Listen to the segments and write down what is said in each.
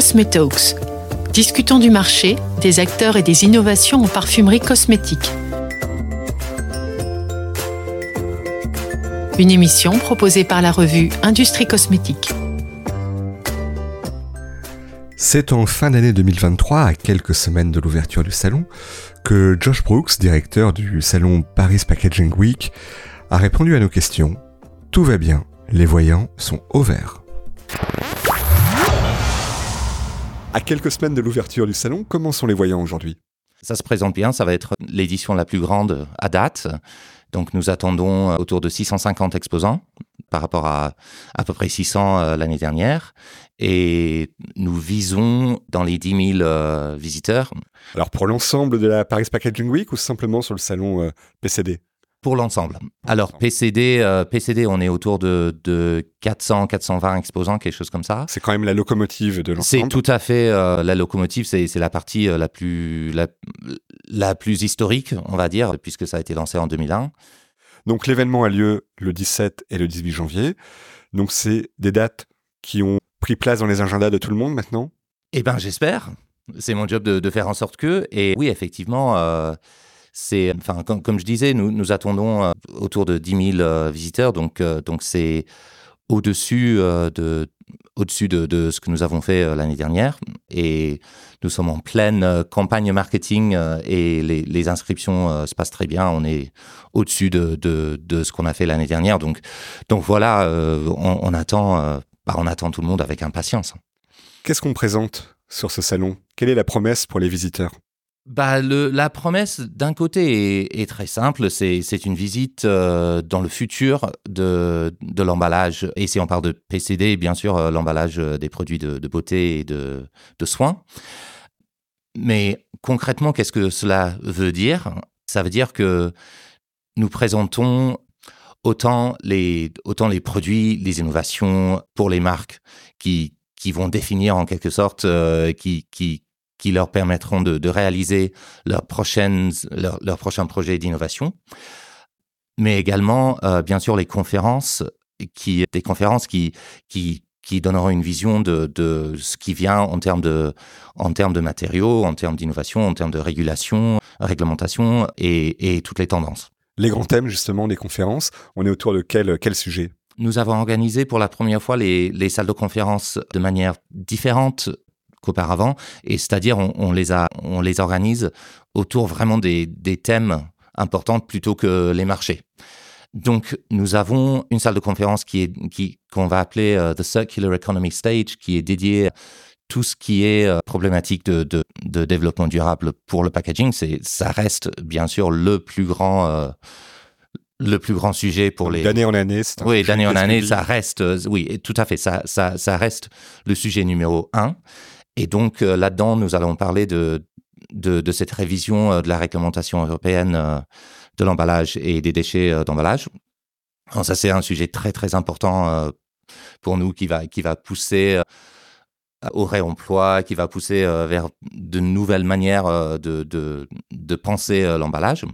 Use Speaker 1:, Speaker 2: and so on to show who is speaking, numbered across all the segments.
Speaker 1: Cosmetalks. Discutons du marché, des acteurs et des innovations en parfumerie cosmétique. Une émission proposée par la revue Industrie Cosmétique.
Speaker 2: C'est en fin d'année 2023, à quelques semaines de l'ouverture du salon, que Josh Brooks, directeur du salon Paris Packaging Week, a répondu à nos questions. Tout va bien, les voyants sont au vert. À quelques semaines de l'ouverture du salon, comment sont les voyants aujourd'hui?
Speaker 3: Ça se présente bien, ça va être l'édition la plus grande à date. Donc nous attendons autour de 650 exposants par rapport à à peu près 600 euh, l'année dernière. Et nous visons dans les 10 000 euh, visiteurs.
Speaker 2: Alors pour l'ensemble de la Paris Packaging Week ou simplement sur le salon euh, PCD
Speaker 3: pour l'ensemble. Alors PCD, euh, PCD, on est autour de, de 400, 420 exposants, quelque chose comme ça.
Speaker 2: C'est quand même la locomotive de l'ensemble.
Speaker 3: C'est tout à fait euh, la locomotive. C'est la partie euh, la plus la, la, plus historique, on va dire, puisque ça a été lancé en 2001.
Speaker 2: Donc l'événement a lieu le 17 et le 18 janvier. Donc c'est des dates qui ont pris place dans les agendas de tout le monde maintenant?
Speaker 3: Eh ben j'espère. C'est mon job de, de, faire en sorte que. Et oui, effectivement c'est, enfin, comme, je disais, nous, nous attendons euh, autour de 10 000 euh, visiteurs, donc euh, donc c'est au-dessus de au-dessus de, ce que nous avons fait l'année dernière. Et nous sommes en pleine campagne marketing et les, inscriptions se passent très bien. On est au-dessus de, de, ce qu'on a fait l'année dernière. Donc, donc voilà, on, attend, bah, on attend tout le monde avec impatience.
Speaker 2: Qu'est-ce qu'on présente sur ce salon? Quelle est la promesse pour les visiteurs?
Speaker 3: Bah, la promesse, d'un côté, est, très simple. C'est une visite euh, dans le futur de, l'emballage. Et si on parle de PCD, bien sûr, euh, l'emballage euh, des produits de, beauté et de, de soins. Mais concrètement, qu'est-ce que cela veut dire? Ça veut dire que nous présentons autant les, autant les produits, les innovations pour les marques qui, qui vont définir en quelque sorte, qui, qui, qui leur permettront de, de réaliser leurs prochaines, leurs leur prochains projets d'innovation. Mais également, euh, bien sûr, les conférences, qui, des conférences qui, qui, qui donneront une vision de, de ce qui vient en termes de, en termes de matériaux, en termes d'innovation, en termes de régulation, réglementation et, et toutes les tendances.
Speaker 2: Les grands thèmes justement des conférences, on est autour de quel, quel sujet?
Speaker 3: Nous avons organisé pour la première fois les, les, salles de conférences de manière différente qu'auparavant. Et c'est-à-dire, on, on, les a, on les organise autour vraiment des, des thèmes importants plutôt que les marchés. Donc, nous avons une salle de conférence qui est, qui, qu'on va appeler uh, The Circular Economy Stage, qui est dédiée à tout ce qui est uh, problématique de, de, de, développement durable pour le packaging. C'est, ça reste bien sûr le plus grand, uh, le plus grand sujet pour les.
Speaker 2: D'année en année,
Speaker 3: c'est Oui, d'année en année, ça reste, oui, tout à fait, ça, ça, ça reste le sujet numéro un. Et donc euh, là-dedans, nous allons parler de, de, cette révision euh, de la réglementation européenne euh, de l'emballage et des déchets d'emballage. Ça, c'est un sujet très très important pour nous qui va qui va pousser au réemploi, qui va pousser vers de nouvelles manières de, de, penser l'emballage.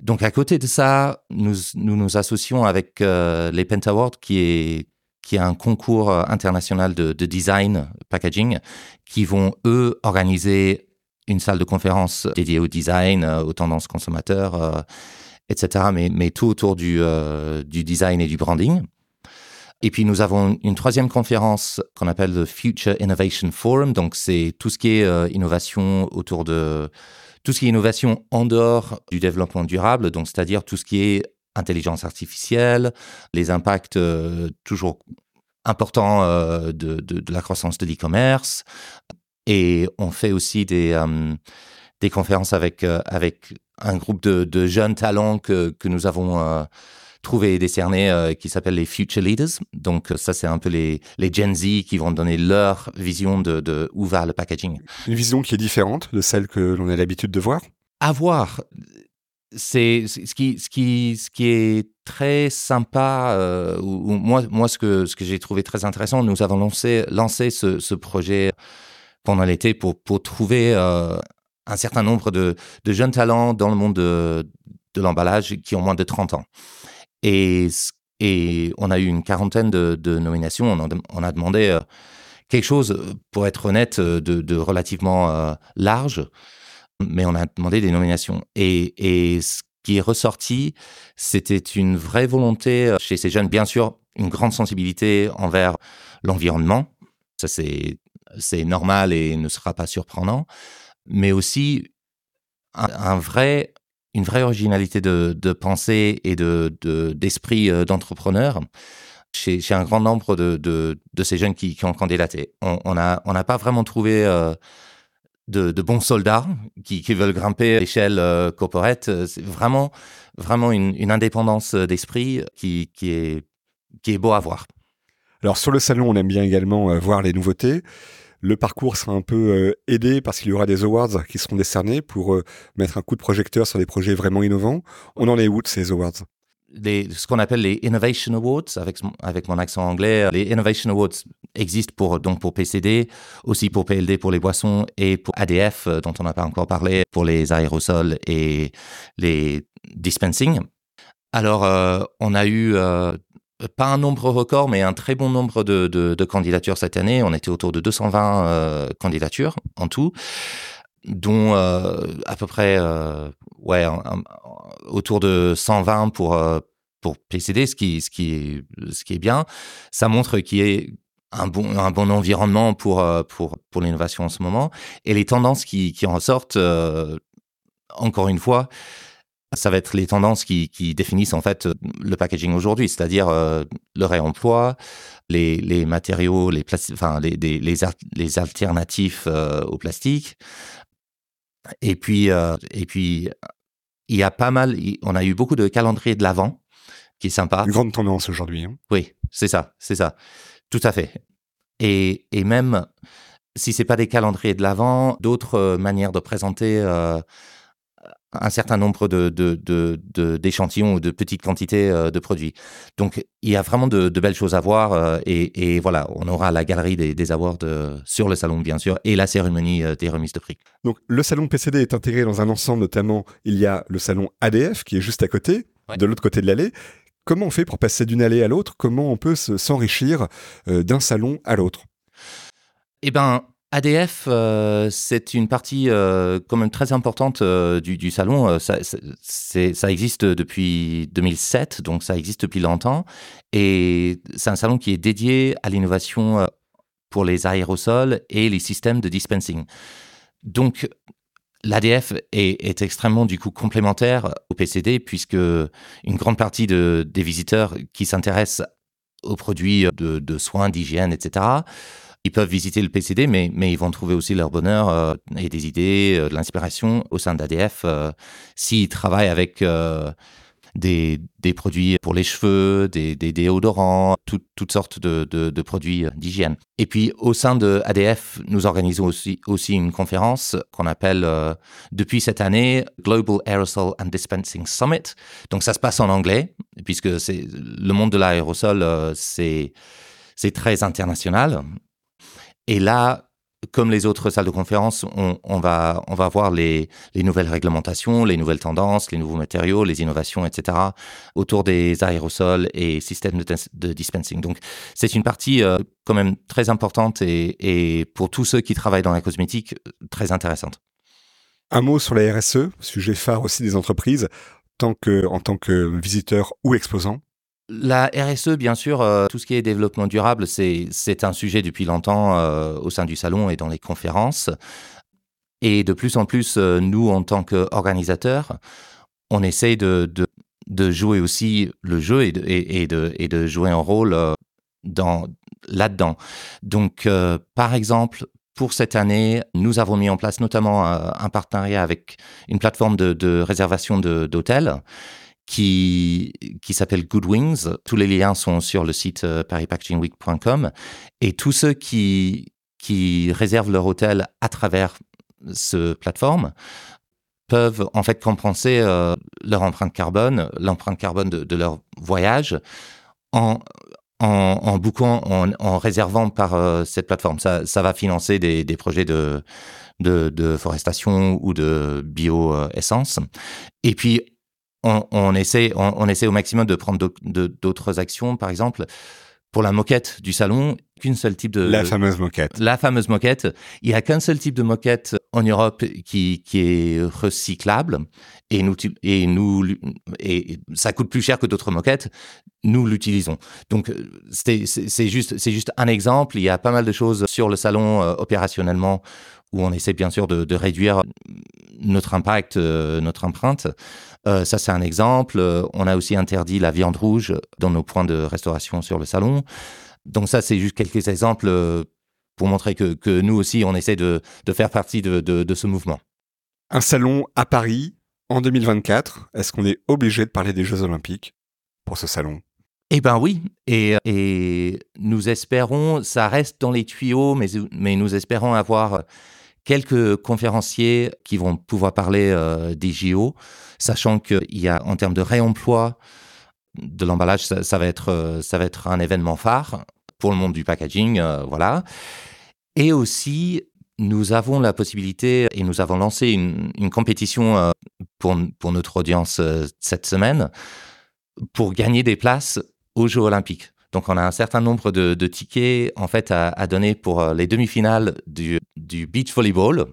Speaker 3: Donc à côté de ça, nous nous, associons avec les Pent Awards, qui est qui est un concours euh, international de, de, design packaging, qui vont, eux, organiser une salle de conférence dédiée au design, euh, aux tendances consommateurs, euh, etc., mais, tout autour du, design et du branding. Et puis nous avons une troisième conférence qu'on appelle le Future Innovation Forum. Donc c'est tout ce qui est innovation autour de tout ce qui est innovation en dehors du développement durable. Donc c'est-à-dire tout ce qui est intelligence artificielle, les impacts euh, toujours importants euh, de, de, de, la croissance de l'e-commerce. Et on fait aussi des, euh, des conférences avec, avec un groupe de, de, jeunes talents que, que nous avons trouvé et décerné euh, qui s'appelle les Future Leaders. Donc ça, c'est un peu les, les Gen Z qui vont donner leur vision de, de où va le packaging.
Speaker 2: Une vision qui est différente de celle que l'on a l'habitude de voir?
Speaker 3: À voir c'est ce qui, ce, qui, ce qui est très sympa, euh, ou, moi, moi ce que, ce que j'ai trouvé très intéressant, nous avons lancé, lancé ce, projet pendant l'été pour, pour trouver euh, un certain nombre de, jeunes talents dans le monde de, l'emballage qui ont moins de 30 ans. Et, et on a eu une quarantaine de, nominations, on a, on a demandé... Euh, quelque chose, pour être honnête, de, relativement large, mais on a demandé des nominations. Et, ce qui est ressorti, c'était une vraie volonté chez ces jeunes, bien sûr, une grande sensibilité envers l'environnement. Ça, c'est, normal et ne sera pas surprenant, mais aussi une vraie originalité de, pensée et de, d'esprit euh, d'entrepreneur chez, un grand nombre de, ces jeunes qui, ont candidaté. On n'a pas vraiment trouvé euh, de, bons soldats qui, veulent grimper à l'échelle euh, corporate. C'est vraiment, vraiment une, indépendance d'esprit qui, est, qui est beau à voir.
Speaker 2: Alors sur le salon, on aime bien également voir les nouveautés. Le parcours sera un peu euh, aidé parce qu'il y aura des awards qui seront décernés pour euh, mettre un coup de projecteur sur des projets vraiment innovants. On en est où de ces awards?
Speaker 3: Ce qu'on appelle les Innovation Awards, avec, avec mon accent anglais. Les Innovation Awards existent pour, donc pour PCD, aussi pour PLD pour les boissons et pour ADF, euh, dont on n'a pas encore parlé, pour les aérosols et les dispensing. Alors, on a eu pas un nombre record, mais un très bon nombre de, candidatures cette année. On était autour de 220 euh, candidatures en tout, dont euh, à peu près euh, ouais, autour de 120 pour, pour PCD, ce qui, ce, qui est, ce qui est bien. Ça montre qu'il a un bon, un bon environnement pour, pour, pour l'innovation en ce moment. Et les tendances qui, qui en ressortent, encore une fois, ça va être les tendances qui, définissent en fait le packaging aujourd'hui, c'est-à-dire euh, le réemploi, les, matériaux, les, enfin, les, les, alternatifs euh, au plastique. Et puis, euh, et puis, il y a pas mal, on a eu beaucoup de calendriers de l'avant, qui est sympa.
Speaker 2: Une grande tendance aujourd'hui. Hein.
Speaker 3: Oui, c'est ça, c'est ça. Tout à fait. Et, et même si c'est pas des calendriers de l'avant, d'autres manières de présenter un certain nombre de, d'échantillons ou de petites quantités euh, de produits. Donc, il y a vraiment de, belles choses à voir. Euh, et, voilà, on aura la galerie des, awards euh, sur le salon, bien sûr, et la cérémonie des remises de prix.
Speaker 2: Donc, le salon PCD est intégré dans un ensemble, notamment, il y a le salon ADF qui est juste à côté, de l'autre côté de l'allée. Comment on fait pour passer d'une allée à l'autre? Comment on peut s'enrichir d'un salon à l'autre?
Speaker 3: Eh ben, ADF, euh, c'est une partie euh, quand même très importante euh, du, salon. Ça, existe depuis 2007, donc ça existe depuis longtemps. Et c'est un salon qui est dédié à l'innovation pour les aérosols et les systèmes de dispensing. Donc, l'ADF est, extrêmement du coup complémentaire au PCD puisque une grande partie de, des visiteurs qui s'intéressent aux produits de soins, d'hygiène, etc., ils peuvent visiter le PCD, mais, mais ils vont trouver aussi leur bonheur euh, et des idées, euh, de l'inspiration au sein d'ADF euh, s'ils travaillent avec des, des, produits pour les cheveux, des, des déodorants, toutes sortes de, de, produits d'hygiène. Et puis au sein de ADF, nous organisons aussi, aussi une conférence qu'on appelle depuis cette année Global Aerosol and Dispensing Summit. Donc ça se passe en anglais, puisque le monde de l'aérosol, c'est c'est très international. Et là, comme les autres salles de conférence, on, va, on va voir les, nouvelles réglementations, les nouvelles tendances, les nouveaux matériaux, les innovations, etc. autour des aérosols et systèmes de, dispensing. Donc, c'est une partie euh, quand même très importante et, pour tous ceux qui travaillent dans la cosmétique, très intéressante.
Speaker 2: Un mot sur la RSE, sujet phare aussi des entreprises, tant que, en tant que visiteur ou exposant.
Speaker 3: La RSE, bien sûr, euh, tout ce qui est développement durable, c'est un sujet depuis longtemps euh, au sein du salon et dans les conférences. Et de plus en plus, euh, nous, en tant qu'organisateurs, on essaye de, jouer aussi le jeu et de, jouer un rôle dans là-dedans. Donc, par exemple, pour cette année, nous avons mis en place notamment un partenariat avec une plateforme de réservation d'hôtels qui, qui s'appelle Good Wings. Tous les liens sont sur le site euh, parispackagingweek.com. Et tous ceux qui, qui réservent leur hôtel à travers ce plateforme peuvent en fait compenser euh, leur empreinte carbone, l'empreinte carbone de, leur voyage en, en, en en, réservant par euh, cette plateforme. Ça, va financer des, des projets de, de, de, forestation ou de bioessence. Et puis, on, essaie, on, essaie au maximum de prendre d'autres actions. Par exemple, pour la moquette du salon, qu'une seule type de...
Speaker 2: La fameuse moquette.
Speaker 3: La fameuse moquette. Il n'y a qu'un seul type de moquette en Europe qui, qui est recyclable et nous, et nous, et ça coûte plus cher que d'autres moquettes. Nous l'utilisons. Donc, c'est juste, juste un exemple. Il y a pas mal de choses sur le salon euh, opérationnellement où on essaie bien sûr de, de réduire notre impact, euh, notre empreinte. Euh, ça, c'est un exemple. On a aussi interdit la viande rouge dans nos points de restauration sur le salon. Donc ça, c'est juste quelques exemples euh, pour montrer que, que, nous aussi, on essaie de, de faire partie de, de, de, ce mouvement.
Speaker 2: Un salon à Paris en 2024. Est-ce qu'on est obligé de parler des Jeux Olympiques pour ce salon?
Speaker 3: Eh ben oui, et, et, nous espérons, ça reste dans les tuyaux, mais, mais nous espérons avoir quelques conférenciers qui vont pouvoir parler euh, des JO, sachant qu'il y a en termes de réemploi de l'emballage, ça, va être euh, ça va être un événement phare pour le monde du packaging, euh, voilà. Et aussi, nous avons la possibilité et nous avons lancé une, compétition pour, pour notre audience cette semaine pour gagner des places aux Jeux Olympiques. Donc, on a un certain nombre de, de tickets en fait à, à donner pour euh, les demi-finales du, du beach volleyball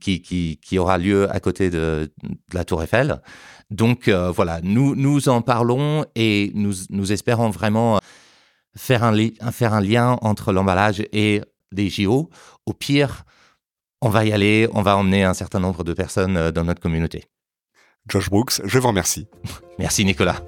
Speaker 3: qui, qui, qui, aura lieu à côté de, de la Tour Eiffel. Donc euh, voilà, nous, nous en parlons et nous, nous espérons vraiment faire un, faire un lien entre l'emballage et les JO. Au pire, on va y aller, on va emmener un certain nombre de personnes euh, dans notre communauté.
Speaker 2: Josh Brooks, je vous remercie.
Speaker 3: Merci Nicolas.